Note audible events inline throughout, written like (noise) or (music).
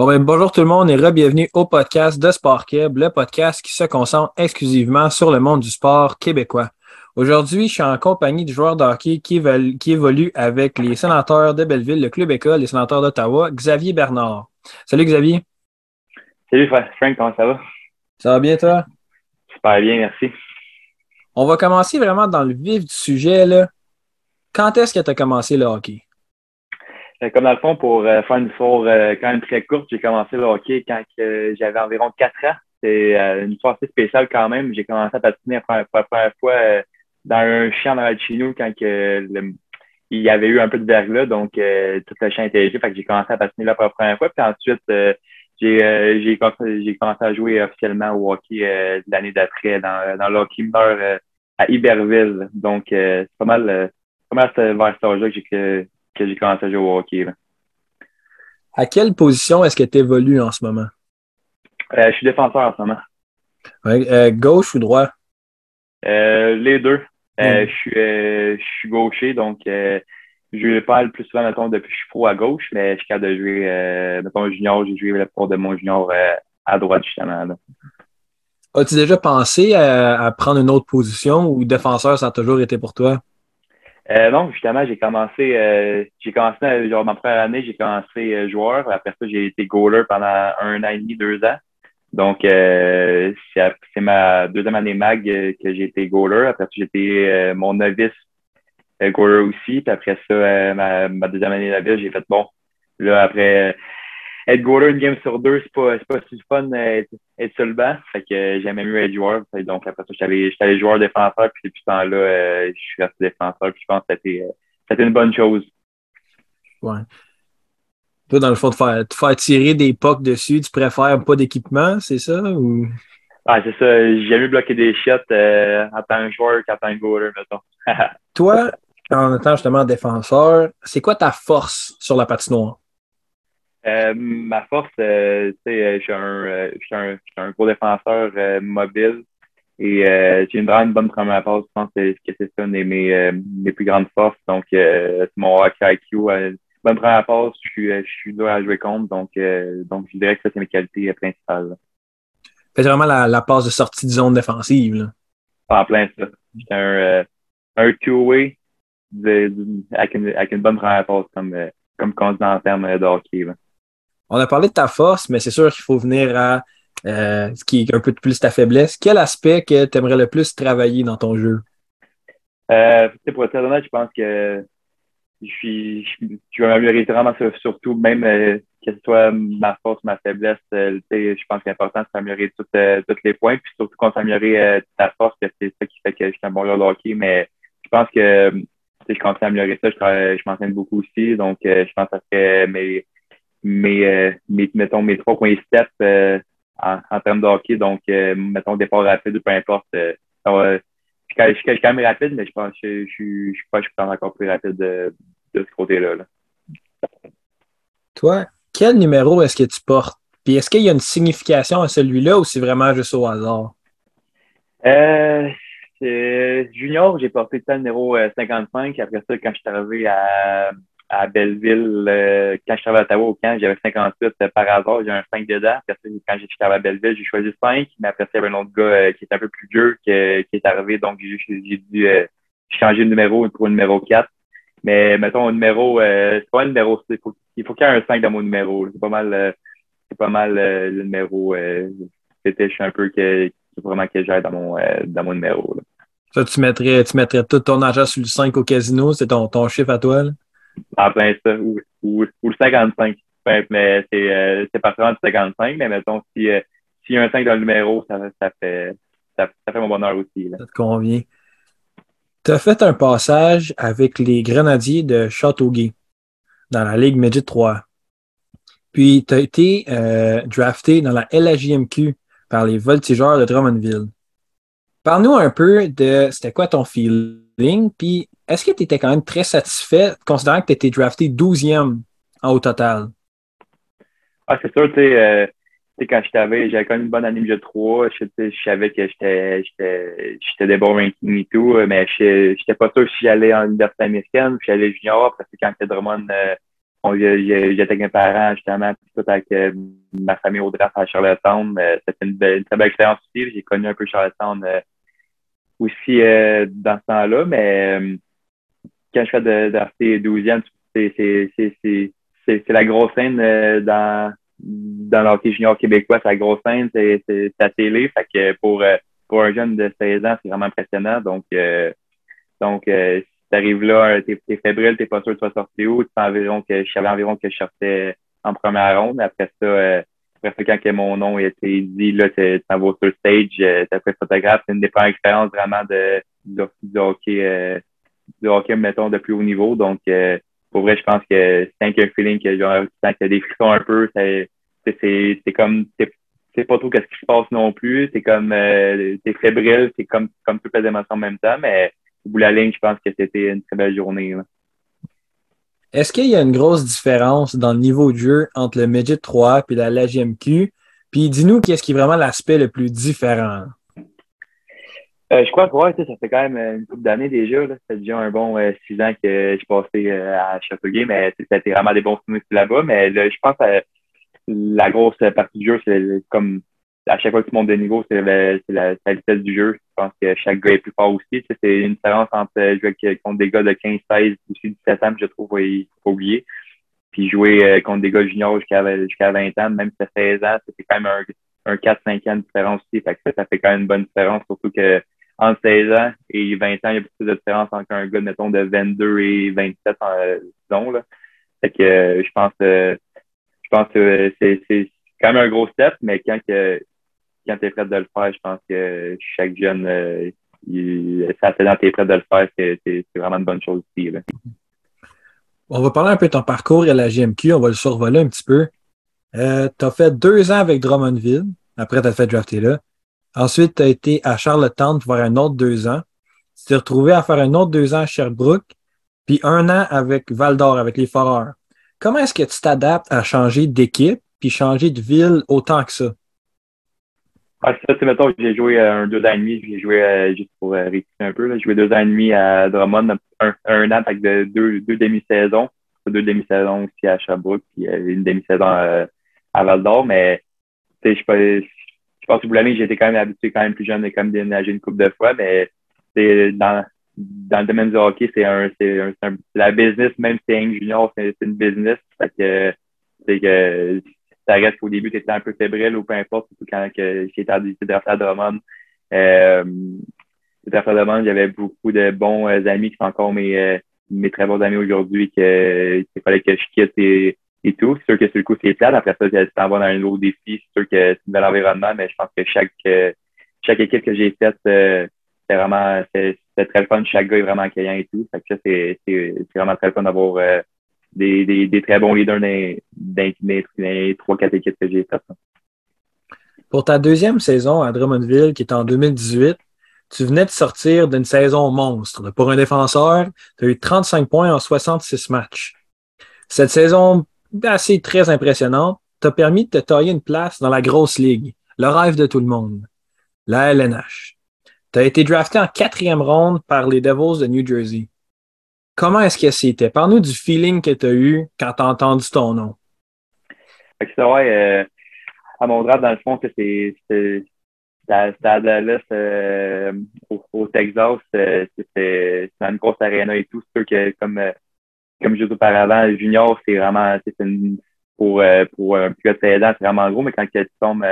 Bon, ben, bonjour tout le monde et re-bienvenue au podcast de Sport Québec, le podcast qui se concentre exclusivement sur le monde du sport québécois. Aujourd'hui, je suis en compagnie du joueur de hockey qui, qui évolue avec les sénateurs de Belleville, le club école, les sénateurs d'Ottawa, Xavier Bernard. Salut Xavier. Salut Frank, comment ça va? Ça va bien toi? Super bien, merci. On va commencer vraiment dans le vif du sujet. Là. Quand est-ce que tu as commencé le hockey? Euh, comme dans le fond, pour euh, faire une histoire euh, quand même très courte, j'ai commencé le hockey quand j'avais environ 4 ans. C'est une histoire assez spéciale quand même. J'ai commencé à patiner pour la première fois dans un champ dans chez nous quand il y avait eu un peu de verglas, donc tout le champ était léger. Fait que j'ai commencé à patiner là pour la première fois. Puis ensuite, j'ai j'ai commencé à jouer officiellement au hockey l'année d'après dans, dans le hockey mineur à Iberville. Donc, c'est pas mal, pas mal vers cet âge-là que que j'ai commencé à jouer au hockey. À quelle position est-ce que tu évolues en ce moment? Euh, je suis défenseur en ce moment. Euh, gauche ou droit? Euh, les deux. Je, suis, gaucher, donc je pas le plus souvent, mettons, depuis que je suis pro à gauche, mais je suis capable de jouer, mettons, junior, j'ai joué le pro de mon junior à droite, justement. As-tu déjà pensé à, prendre une autre position ou défenseur, ça a toujours été pour toi? Euh, non, justement, j'ai commencé, euh, j'ai commencé, genre, ma première année, j'ai commencé euh, joueur. Après ça, j'ai été goaler pendant un an et demi, deux ans. Donc, euh, c'est ma deuxième année mag que j'ai été goaler. Après ça, j'ai été mon novice goaler aussi. Puis après ça, ma, ma, deuxième année novice, j'ai fait bon. Là, après être goaler une game sur deux, c'est pas, pas si fun être, être sur le banc. Fait que j'aimais mieux être joueur. Donc après ça, j'étais allé joueur défenseur, puis depuis ce temps-là, euh, je suis resté défenseur, puis je pense que c'était, euh, une bonne chose. Ouais. Toi, dans le fond, de faire, tirer des pucks dessus, tu préfères pas d'équipement, c'est ça? Ou... Ah, c'est ça. J'aime mieux bloquer des shots euh, en tant que joueur qu'en tant que goaler, mettons. (laughs) Toi, en étant justement défenseur, c'est quoi ta force sur la patinoire? Euh, ma force, euh, euh, je suis un, je un, un, gros défenseur mobile et j'ai une vraiment bonne première passe. Je pense que c'est ça une de mes, mes plus grandes forces. Donc, c'est mon hockey IQ. bonne première passe, je suis, je suis dur à jouer contre. Donc, donc je dirais que ça, c'est mes qualités principales. C'est vraiment la, la, passe de sortie de zone défensive. Là. En plein ça. J'étais un, un two-way avec, une, avec une bonne première passe comme, comme continent en termes de hockey. Là. On a parlé de ta force, mais c'est sûr qu'il faut venir à euh, ce qui est un peu plus ta faiblesse. Quel aspect que tu aimerais le plus travailler dans ton jeu? Euh, pour être honnête, je pense que je suis vais m'améliorer vraiment surtout, même euh, que ce soit ma force, ma faiblesse, je pense que c'est important de s'améliorer tous les points, puis surtout qu'on s'améliorer ta force, c'est ça qui fait que je suis un bon joueur de hockey, mais je pense que je continue à améliorer ça, je, je m'entraîne beaucoup aussi, donc je pense que ça fait mes mes, euh, mes, mettons, mes trois points step euh, en, en, termes de hockey. Donc, euh, mettons, départ rapide ou peu importe. je, suis quand même rapide, mais je pense je, je, je, je pense que je suis encore plus rapide de, de ce côté-là. Là. Toi, quel numéro est-ce que tu portes? Puis est-ce qu'il y a une signification à celui-là ou c'est vraiment juste au hasard? Euh, junior, j'ai porté le numéro 55. Après ça, quand je suis arrivé à, à Belleville, euh, quand je travaillais à Ottawa au camp, j'avais 58 euh, par hasard, j'ai un 5 dedans. Après quand j'étais à Belleville, j'ai choisi 5, mais après ça, il y avait un autre gars euh, qui est un peu plus vieux qui est arrivé, donc j'ai dû changer de numéro pour le numéro 4. Mais mettons, un numéro, c'est pas un numéro, il faut, il faut qu'il y ait un 5 dans mon numéro. C'est pas mal, c'est pas mal le numéro. C'était, je suis un peu que, vraiment que j'ai dans mon, dans mon numéro. Ça, tu mettrais, tu mettrais tout ton argent sur le 5 au casino, c'est ton, ton chiffre à toi, là? En plein ça, ou, le 55. mais c'est euh, partir du 55, mais mettons, si, euh, s'il y a un 5 dans le numéro, ça, ça, fait, ça, fait mon bonheur aussi. Ça te convient. Tu as fait un passage avec les Grenadiers de Châteauguay dans la Ligue Midget 3. Puis, tu as été euh, drafté dans la LHJMQ par les Voltigeurs de Drummondville. Parle-nous un peu de c'était quoi ton feeling, puis est-ce que tu étais quand même très satisfait, considérant que tu étais drafté 12e en au total? Ah, c'est sûr, tu sais, euh, quand j'avais, j'avais quand même une bonne année de 3, je, savais que j'étais, j'étais, des bons rankings et tout, mais je n'étais pas sûr si j'allais en université américaine, puis j'allais junior, parce que quand j'étais Drummond, euh, j'étais avec mes parents, justement, puis tout avec ma famille au draft à Charlottetown. C'était une, une, très belle expérience aussi. J'ai connu un peu Charlottetown aussi dans ce temps-là, mais quand je fais de, de 12e, c'est la grosse scène dans, dans l'hockey junior québécois, c'est la grosse scène, c'est la télé. Fait que pour, pour un jeune de 16 ans, c'est vraiment impressionnant. Donc, donc t'arrives là, t'es es fébrile, t'es pas sûr de toi sortir où, tu environ que je savais environ que je sortais en première ronde. Après ça, euh, après ça, quand mon nom a été dit, là, tu t'en vas sur le stage, euh, t'as fait photographe, c'est une des premières expériences vraiment de, de, hockey, euh, du hockey, mettons, de plus haut niveau. Donc, euh, pour vrai, je pense que c'est un feeling que genre, tu que des frissons un peu, c'est, c'est, comme, c'est pas trop qu'est-ce qui se passe non plus. C'est comme, euh, t'es fébrile, c'est comme, comme toutes les émotions en même temps, mais au bout de la ligne, je pense que c'était une très belle journée. Est-ce qu'il y a une grosse différence dans le niveau de jeu entre le Midget 3 et la LGMQ? Puis dis-nous qu'est-ce qui est vraiment l'aspect le plus différent? Euh, je crois que ouais, ça fait quand même une couple d'années déjà. Ça fait déjà un bon euh, six ans que je passais euh, à Châteauguay, mais c'était vraiment des bons souvenirs là-bas. Mais je pense que la grosse partie du jeu, c'est comme à chaque fois que tu montes de niveau, c'est la, la, vitesse du jeu. Je pense que chaque gars est plus fort aussi. C'est une différence entre euh, jouer contre des gars de 15, 16, aussi 17 ans, je trouve, il faut oublier. Puis jouer euh, contre des gars juniors jusqu'à 20 ans, même si c'est 16 ans, c'est quand même un, un 4-5 ans de différence aussi. Fait que ça, ça fait quand même une bonne différence, surtout que entre 16 ans et 20 ans, il y a plus de différence entre un gars, mettons, de 22 et 27 ans, disons. Là. Fait que euh, je pense je pense que c'est quand même un gros step, mais quand que quand tu es prêt de le faire, je pense que chaque jeune, euh, il, ça dans tu es prêt de le faire, c'est vraiment une bonne chose aussi. On va parler un peu de ton parcours à la GMQ, on va le survoler un petit peu. Euh, tu as fait deux ans avec Drummondville, après tu as fait drafter là. Ensuite, tu as été à Charlottetown pour faire un autre deux ans. Tu t'es retrouvé à faire un autre deux ans à Sherbrooke, puis un an avec Val d'Or, avec les Foreurs. Comment est-ce que tu t'adaptes à changer d'équipe puis changer de ville autant que ça? Ah, ça, c'est mettons, j'ai joué euh, un deux ans et demi, j'ai joué euh, juste pour euh, un peu, j'ai joué deux ans et demi à Drummond, un, an avec de, deux, deux demi-saisons, deux demi-saisons aussi à Sherbrooke, puis euh, une demi-saison à Val d'Or, mais je, je pense que vous l'avez, été quand même habitué quand même plus jeune et comme déménager une couple de fois, mais c'est dans, dans le domaine du hockey, c'est un, c'est un, la business, même si c'est un junior, c'est une business. Fait que, c'est que ça reste qu'au début, tu étais un peu fébrile ou peu importe, surtout quand j'étais drafté à Drummond. Euh, à Drummond, j'avais beaucoup de bons euh, amis qui sont encore mes, euh, mes très bons amis aujourd'hui qu'il fallait que je quitte et, et tout. C'est sûr que sur le coup, c'est plate. Après ça, tu t'en vas dans un autre défi. C'est sûr que c'est un nouvel environnement, mais je pense que chaque, euh, chaque équipe que j'ai faite, euh, c'est vraiment, c'est très fun. Chaque gars est vraiment accueillant et tout. Ça, c'est vraiment très fun d'avoir euh, des, des, très bons leaders dans, dans, les trois, quatre équipes que j'ai faites. Pour ta deuxième saison à Drummondville, qui est en 2018, tu venais de sortir d'une saison monstre. Pour un défenseur, tu as eu 35 points en 66 matchs. Cette saison assez très impressionnante t'a permis de te tailler une place dans la grosse ligue, le rêve de tout le monde, la LNH. Tu as été drafté en quatrième ronde par les Devils de New Jersey. Comment est-ce que c'était? Parle-nous du feeling que tu as eu quand tu as entendu ton nom. C'est vrai, euh, à mon draft, dans le fond, c'est à Dallas, euh, au, Texas, euh, c'est une grosse arena et tout. C'est sûr que, comme, comme disais auparavant, junior, c'est vraiment, une, pour, pour un plus de 16 ans, c'est vraiment gros, mais quand tu tombes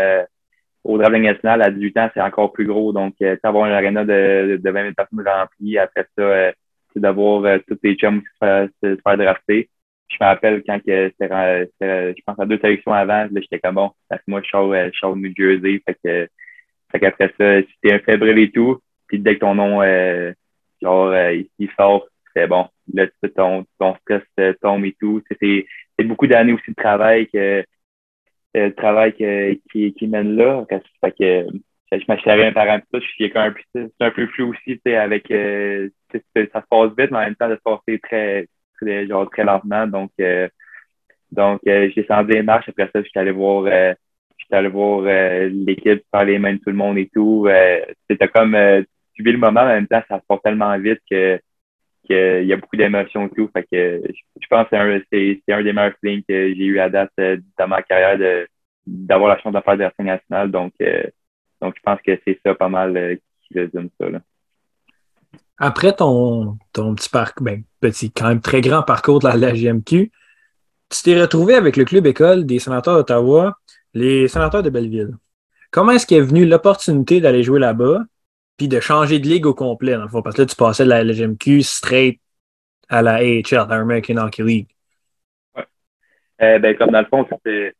au draft national à 18 ans, c'est encore plus gros. Donc, avoir une arena de, de 20 000 personnes remplies, après ça, c'est d'avoir euh, tous tes chums qui se, faire drafter. Je me rappelle quand que c'était, je pense à deux sélections avant, là, j'étais comme bon, parce que moi, je sors, euh, je sors de New Jersey, fait que, fait qu'après ça, si t'es un fébrile et tout, puis dès que ton nom, euh, genre, euh, il sort, c'est bon. Là, ton, ton stress euh, tombe et tout. C'est, beaucoup d'années aussi de travail que, le travail que, qui, qui mène là. Fait que, je m'achèterais un parent ça, je suis un c'est un peu flou aussi, avec, euh, ça se passe vite, mais en même temps, ça se passe très, très, genre, très lentement. Donc, euh, donc, euh, j'ai descendu les marches. Après ça, j'étais allé voir, euh, j'étais allé voir euh, l'équipe, faire les mains de tout le monde et tout. c'était comme, tu vis le moment, en même temps, ça se passe tellement vite que, qu'il y a beaucoup d'émotions et tout. Que je, pense que c'est un, des meilleurs feelings que j'ai eu à date dans ma carrière d'avoir la chance de faire des nationales. Donc, donc, je pense que c'est ça pas mal qui résume ça. Là. Après ton, ton petit parcours, ben, petit, quand même très grand parcours de la, GMQ, tu t'es retrouvé avec le club école des sénateurs d'Ottawa, les sénateurs de Belleville. Comment est-ce qu'est venue l'opportunité d'aller jouer là-bas, puis de changer de ligue au complet, dans le fond? Parce que là, tu passais de la LGMQ straight à la AHL, la American Hockey League. Ouais. Euh, ben, comme dans le fond, c'était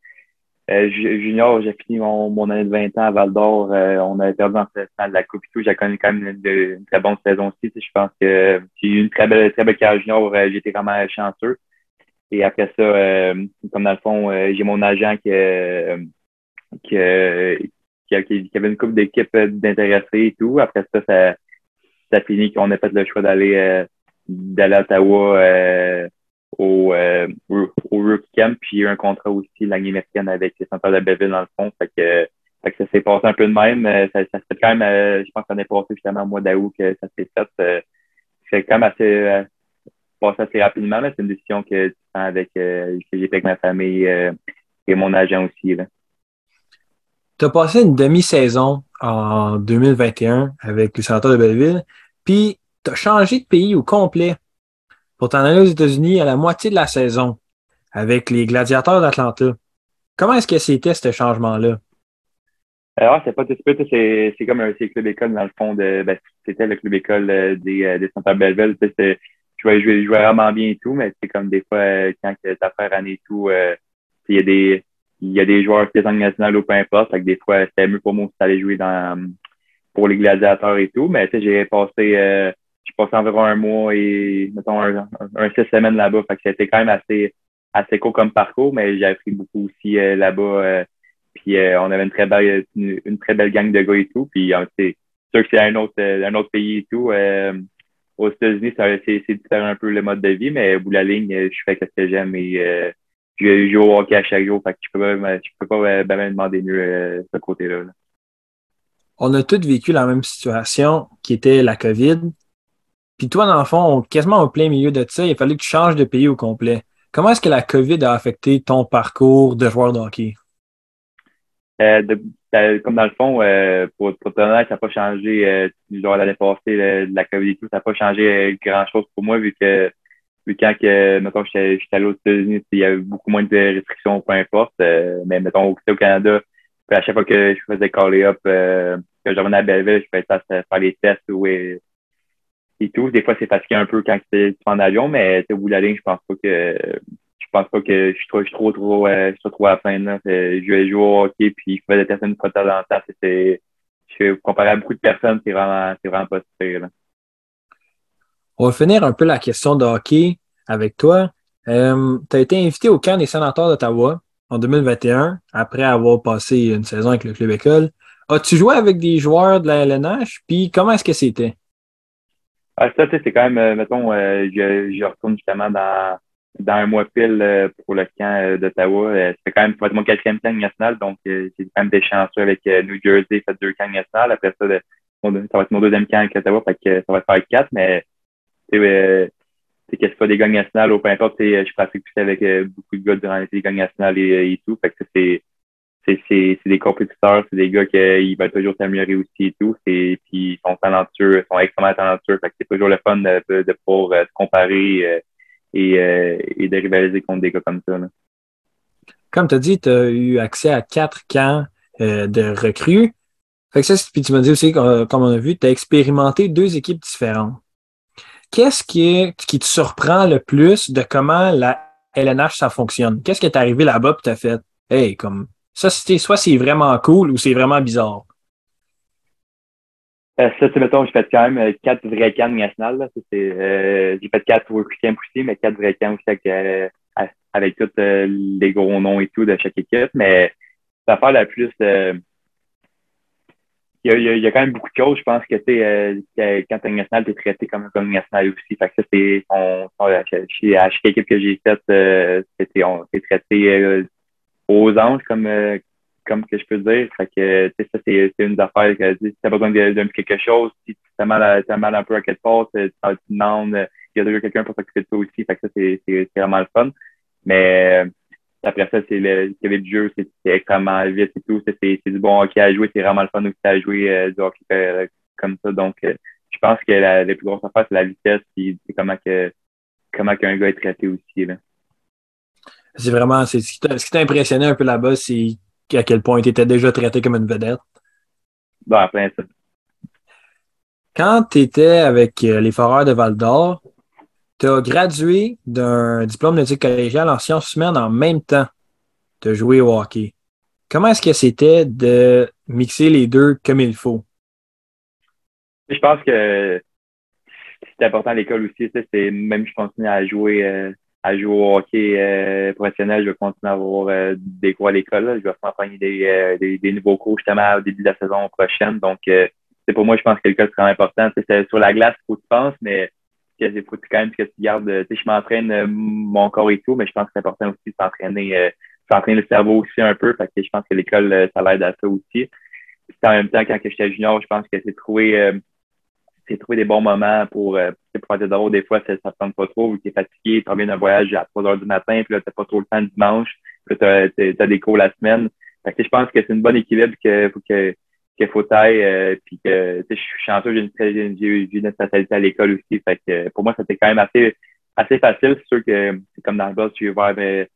euh, junior, j'ai fini mon, année de 20 ans à Val d'Or. Euh, on avait perdu en de la Coupe et tout. J'ai connu quand même une, très bonne saison aussi. Je pense que j'ai eu une très belle, très belle carrière junior. Euh, J'étais vraiment chanceux. Et après ça, comme dans le fond, j'ai mon agent qui, qui, qui, avait une coupe d'équipe d'intéressés et tout. Après ça, ça, finit qu'on a fait le choix d'aller d'aller à Ottawa au, euh, au, Rookie Camp, puis il y a eu un contrat aussi l'année américaine avec les centres de Belleville dans le fond. Fait fait ça s'est passé un peu de même. Euh, ça, ça fait quand même, euh, je pense qu'on est passé justement au mois d'août que ça s'est fait. Euh, c'est quand même assez passé assez rapidement, mais c'est une décision que tu prends avec j'ai avec ma famille et mon agent aussi. Tu as passé une demi-saison en 2021 avec les sénateurs de Belleville, puis tu as changé de pays au complet pour t'en aller aux États-Unis à la moitié de la saison avec les Gladiateurs d'Atlanta. Comment est-ce que c'était ce changement-là? Alors, c'est pas tout c'est, c'est comme un club école dans le fond de ben, c'était le club école euh, des, euh, des Centres Belleville. Je jouais, je jouais vraiment bien et tout, mais c'est comme des fois euh, quand tu as année et tout, il y a des il y a des joueurs qui sont nationaux ou peu importe. Fait que des fois, c'était mieux pour moi d'aller jouer dans pour les gladiateurs et tout. Mais j'ai passé j'ai passé environ un mois et, mettons, un, un, six semaines là-bas. Fait que c'était quand même assez, assez court comme parcours, mais j'ai appris beaucoup aussi euh, là-bas. Euh, puis euh, on avait une très belle, une, très belle gang de gars et tout. Puis c'est sûr que c'est un autre, un autre pays et tout. aux États-Unis, c'est différent un peu le mode de vie, mais au bout de la ligne, je fais ce que j'aime et je joue au hockey à chaque jour. Fait que je peux pas, je peux pas ben, demander mieux ce côté-là. On a tous vécu la même situation qui était la COVID. Puis toi, dans le fond, quasiment au plein milieu de ça, il a fallu que tu changes de pays au complet. Comment est-ce que la COVID a affecté ton parcours de joueur de hockey? Euh, euh, comme dans le fond, euh, pour, pour ton ça n'a pas changé euh, genre l'année passée, de la COVID et tout, ça n'a pas changé grand-chose pour moi vu que vu quand que, mettons, j'étais allé aux États-Unis, il y avait beaucoup moins de restrictions, peu importe. mais mettons, au, Canada, à chaque fois que je faisais call up, que je revenais à Belleville, je faisais faire les tests ou et tout. Des fois, c'est fatigué un peu quand tu en avion, mais au bout de la ligne, je pense pas que je pense pas que je suis trop, je suis trop, trop, euh, je suis trop à la fin. Là. Je vais jouer au hockey, puis je fais des personnes une fois de temps en temps. C'est, comparé à beaucoup de personnes, c'est vraiment, c'est vraiment pas super. On va finir un peu la question de hockey avec toi. Euh, tu as été invité au camp des sénateurs d'Ottawa en 2021, après avoir passé une saison avec le club école. As-tu joué avec des joueurs de la LNH? Puis comment est-ce que c'était? Ah, ça, c'est quand même, euh, mettons, euh, je, retourne justement dans, dans un mois pile pour le camp d'Ottawa. c'est quand même être mon quatrième camp national, donc j'ai quand même des chanceux avec New Jersey, fait deux camps nationaux. Après ça, ça va être mon deuxième camp avec Ottawa, fait que ça va faire quatre, mais c'est que c'est pas des gangs nationales ou peu importe, je pratique plus avec beaucoup de gars durant les gangs nationales et, et tout. Fait que c'est c'est des compétiteurs, c'est des gars qui ils veulent toujours s'améliorer aussi et tout. Puis ils sont talentueux, sont extrêmement talentueux. Fait que c'est toujours le fun de, pouvoir euh, se comparer euh, et, euh, et de rivaliser contre des gars comme ça. Comme tu as dit, tu as eu accès à quatre camps de recrues. Fait que ça, puis tu m'as dit aussi, comme on a vu, tu as expérimenté deux équipes différentes. Qu'est-ce qui, te surprend le plus de comment la LNH ça fonctionne? Qu'est-ce qui est arrivé là-bas et tu as fait? Hey, comme ça, soit c'est vraiment cool ou c'est vraiment bizarre? Euh, ça, c'est mettons, j'ai fait quand même euh, quatre vrais camps nationales. Euh, j'ai fait quatre work camps aussi, mais quatre vrais camps aussi avec, euh, tous les gros noms et tout de chaque équipe. Mais l'affaire la plus il y, a, il y, a, quand même beaucoup de choses. Je pense que tu euh, quand t'es national, t'es traité comme un national aussi. Fait que ça, c'est on, à chaque équipe que j'ai faite, c'était on s'est traité aux anges, comme, euh, comme que je peux dire. Fait que, ça, c'est, c'est une affaire que si tu as besoin de, de, quelque chose, si tu as mal, mal un peu à quelque part, tu, tu demandes, y a déjà quelqu'un pour s'occuper de toi aussi. Fait que ça, c'est vraiment le fun. Mais euh, après ça, c'est le, jeu, c'est extrêmement vite et tout. C'est du bon hockey à jouer. C'est vraiment le fun aussi à jouer euh, du hockey euh, comme ça. Donc, je pense que la, plus grosse affaire, c'est la vitesse et comment que comment qu'un gars est traité aussi. C'est vraiment, ce qui t'a impressionné un peu là-bas, c'est à quel point tu étais déjà traité comme une vedette. Bon, plein ça. Quand tu étais avec euh, les Foreurs de Val d'Or, tu as gradué d'un diplôme d'études collégiales en sciences humaines en même temps de jouer au hockey. Comment est-ce que c'était de mixer les deux comme il faut? Je pense que c'est important à l'école aussi. C'est même je continue à jouer euh, à jouer au hockey euh, professionnel, je vais continuer à avoir euh, des cours à l'école. Je vais euh, des, des, nouveaux cours justement au début de la saison prochaine. Donc, c'est pour moi, je pense que l'école, c'est vraiment important. C'est sur la glace, il faut que tu penses, mais il faut quand même que tu gardes. Je m'entraîne mon corps et tout, mais je pense que c'est important aussi de s'entraîner s'entraîner le cerveau aussi un peu. Parce que je pense que l'école, ça l'aide à ça aussi. en même temps, quand j'étais junior, je pense que c'est trouver des bons moments pour, euh, pour faire des. Des fois, ça ne tente pas trop, tu es fatigué, tu reviens d'un voyage à 3 heures du matin, puis là, tu pas trop le temps le dimanche, puis tu as, des cours la semaine. Fait que, je pense que c'est une bonne équilibre que, que, qu'il faut tailler, euh, puis que je suis chanceux, j'ai une, une spécialité à l'école aussi. Fait que pour moi, c'était quand même assez, assez facile. C'est sûr que c'est comme dans le bas, tu veux voir ben,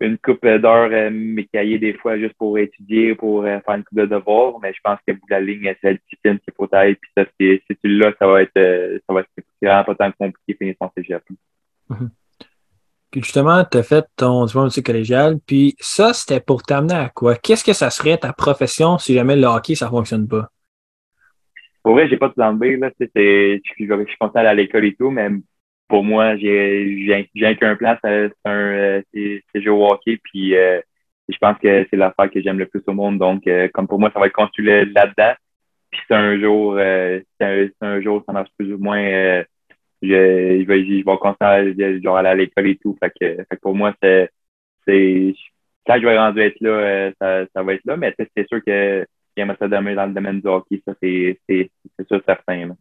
une coupe d'heures euh, mes cahiers des fois juste pour étudier, pour euh, faire une coupe de devoirs, mais je pense que la ligne, c'est la discipline qu'il faut tailler. Puis ça, si tu l'as, ça va être euh, ça va être vraiment pas tant compliqué finir son cégep. Mm-hmm. Puis justement, tu as fait ton diplôme de collégial, puis ça, c'était pour t'amener à quoi? Qu'est-ce que ça serait ta profession si jamais le hockey, ça fonctionne pas? Pour vrai, j'ai pas de plan B, là. Je suis content d'aller à l'école et tout, mais pour moi, j'ai qu'un plan, c'est un c'est jouer au hockey. Puis euh, je pense que c'est l'affaire que j'aime le plus au monde. Donc, euh, comme pour moi, ça va être construit là-dedans. Puis c'est un jour, euh, c'est un, jour, ça marche plus ou moins. Je, je, vais, je vais continuer genre, aller à l'école et tout. Fait que, fait que pour moi, c'est c'est quand je vais rendu être là, ça, ça va être là. Mais c'est sûr que j'aimerais ça demain dans le domaine du hockey. Ça, c'est sûr certain. Là.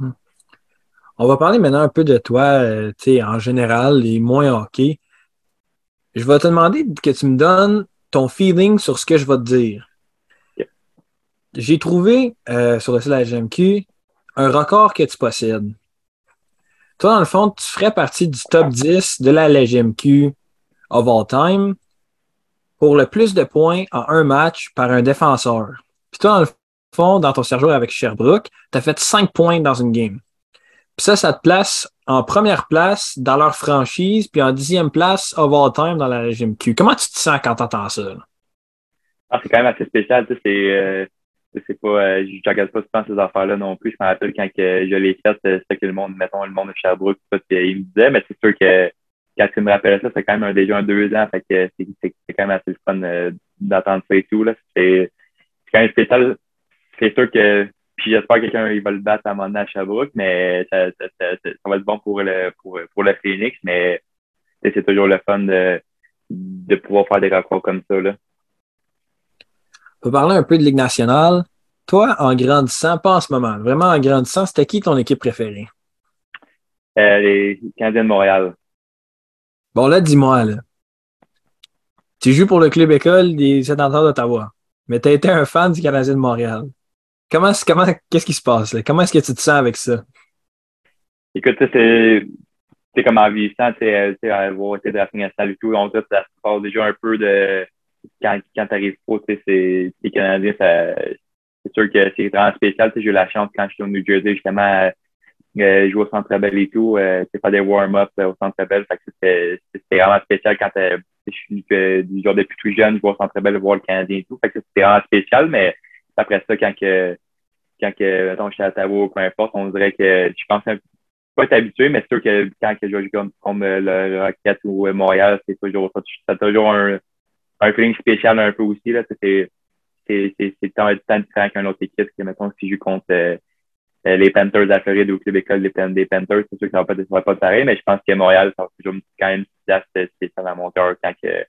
Hum. On va parler maintenant un peu de toi, euh, en général, et moins hockey. Je vais te demander que tu me donnes ton feeling sur ce que je vais te dire. J'ai trouvé euh, sur le site de la GMQ un record que tu possèdes. Toi, dans le fond, tu ferais partie du top 10 de la LGMQ of all time pour le plus de points en un match par un défenseur. Puis toi, dans le fond, dans ton séjour avec Sherbrooke, tu as fait 5 points dans une game ça, ça te place en première place dans leur franchise, puis en dixième place of all time dans la GMQ. Comment tu te sens quand tu ça? Ah, c'est quand même assez spécial. Tu sais, c'est, euh, c'est pas, euh, je regarde pas souvent ces affaires-là non plus. Je me rappelle quand je l'ai fait, euh, c'est que le monde, mettons, le monde de Sherbrooke, tout ça, il me disait, mais c'est sûr que quand tu me rappelles ça, c'est quand même déjà un deux ans. C'est, quand même assez fun d'entendre ça et tout. Là. C'est, quand même spécial. C'est sûr que puis j'espère que quelqu'un va le battre à un moment donné à Sherbrooke, mais ça, ça, ça, ça, va être bon pour le, pour, pour Phoenix, mais c'est toujours le fun de, de pouvoir faire des rapports comme ça. Là. On peut parler un peu de Ligue nationale. Toi, en grandissant, pas en ce moment, vraiment en grandissant, c'était qui ton équipe préférée? Euh, les Canadiens de Montréal. Bon, là, dis-moi, là. Tu joues pour le club école des sédentaires d'Ottawa, mais tu as été un fan du Canadien de Montréal. Comment, comment, qu'est-ce qui se passe là? Comment est-ce que tu te sens avec ça? Écoute, c'est, c'est comme en vieillissant, tu sais, avoir été de la nationale et tout, on dirait ça se passe déjà un peu de quand, quand tu arrives pas, tu sais, c'est, les Canadiens, c'est sûr que c'est vraiment spécial. J'ai eu la chance quand je suis au New Jersey, justement, euh, jouer au Centre Bell et tout, euh, faire des warm-ups au Centre Bell. C'était, vraiment spécial quand je suis du genre depuis tout jeune, je au Centre Bell, voir le Canadien et tout. Fait c'était vraiment spécial, mais après ça, quand que, quand que, mettons, j'étais à Ottawa ou peu importe, on dirait que je pense pas être habitué, mais c'est sûr que quand que je joue comme, comme le, Rocket ou euh, Montréal, c'est toujours, ça toujours un, un feeling spécial un peu aussi, là. C'est, c'est, c'est tant, tant différent qu'une autre équipe que, mettons, si je joue contre euh, les Panthers à Floride ou le club école des, Panthers, c'est sûr que ça va pas, ça va pas pareil, mais je pense que Montréal, ça va toujours quand même place spéciale à mon cœur quand que,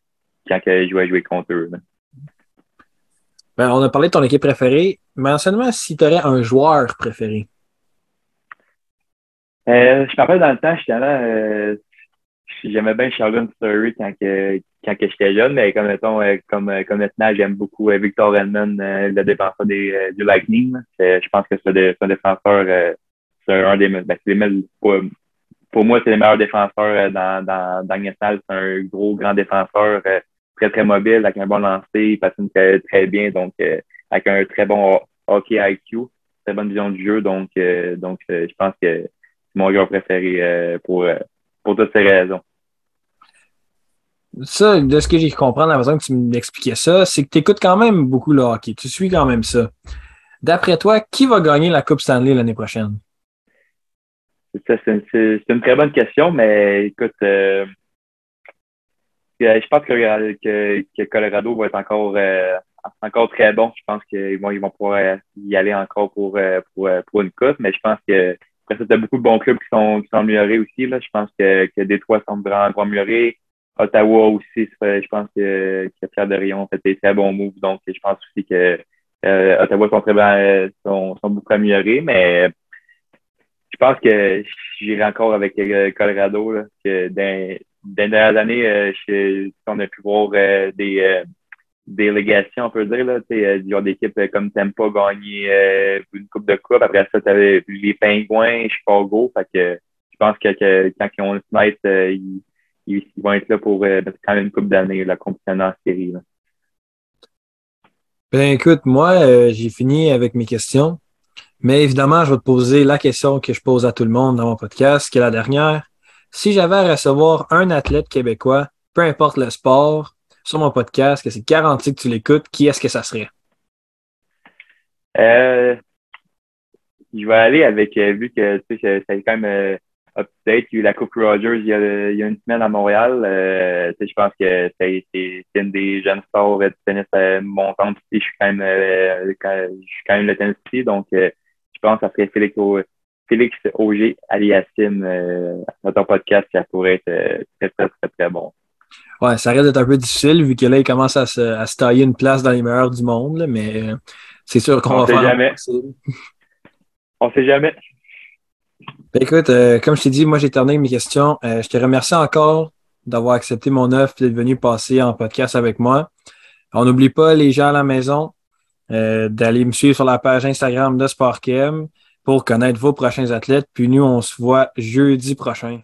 quand que je vais jouer contre eux, ben, on a parlé de ton équipe préférée. Mentionne-moi si tu aurais un joueur préféré. Euh, je me rappelle dans le temps, j'étais là, euh, j'aimais bien Sheldon Surrey quand, que, quand que j'étais jeune, mais comme, mettons, euh, comme, euh, comme maintenant, j'aime beaucoup euh, Victor Edmond, le défenseur des, du Lightning. Je pense que c'est un défenseur, c'est un des, ben, pour, pour moi, c'est le meilleur défenseur dans, dans, dans C'est un gros, grand défenseur, très, très mobile, avec un bon lancer, il patine très, très bien, donc avec un très bon hockey IQ, très bonne vision du jeu. Donc, donc je pense que c'est mon joueur préféré pour, pour toutes ces raisons ça, de ce que j'ai compris la façon que tu m'expliquais ça, c'est que tu écoutes quand même beaucoup le hockey. Tu suis quand même ça. D'après toi, qui va gagner la Coupe Stanley l'année prochaine? C'est une, très bonne question, mais écoute, euh, je pense que, Colorado va être encore, euh, encore très bon. Je pense qu'ils vont, ils vont pouvoir y aller encore pour, euh, pour, pour une coupe, mais je pense que après ça, beaucoup de bons clubs qui sont, qui améliorés aussi. Là. Je pense que, que Détroit sont vraiment améliorés. Ottawa aussi, je pense que, que Pierre Derion fait des très bons moves. Donc, je pense aussi que euh, Ottawa sont très bien, sont, sont beaucoup améliorés, mais je pense que j'irai encore avec euh, Colorado. Là, que dans, dans les dernières années, euh, on a pu voir euh, des délégations, on peut dire, là, des équipes comme Tampa gagner une coupe de coupe. Après ça, tu avais les Pingouins, Chicago. Fait que je pense que, quand ils ont le smite, ils ils, vont être là pour euh, quand même une coupe d'années, la compétition en série. Ben écoute, moi, euh, j'ai fini avec mes questions. Mais évidemment, je vais te poser la question que je pose à tout le monde dans mon podcast, qui est la dernière. Si j'avais à recevoir un athlète québécois, peu importe le sport, sur mon podcast, que c'est garanti que tu l'écoutes, qui est-ce que ça serait? Euh, je vais aller avec, vu que tu sais, c'est quand même up-to-date. Il y a eu la Coupe Rogers il y a, une semaine à Montréal. Euh, je pense que c'est une des jeunes stars de tennis euh, montantes. Je suis quand même, euh, je suis quand même le tennis ici, donc euh, je pense que ça serait Félix, Félix Auger Aliassim euh, dans ton podcast, ça pourrait être euh, très, très, très, très bon. Ouais, ça risque d'être un peu difficile vu que là, il commence à se, à se tailler une place dans les meilleurs du monde, mais c'est sûr qu'on va faire. Jamais. On sait jamais. Ben, écoute, euh, comme je t'ai dit, moi j'ai terminé mes questions. Euh, je te remercie encore d'avoir accepté mon offre et d'être venu passer en podcast avec moi. On n'oublie pas les gens à la maison euh, d'aller me suivre sur la page Instagram de SportChem pour connaître vos prochains athlètes. Puis nous, on se voit jeudi prochain.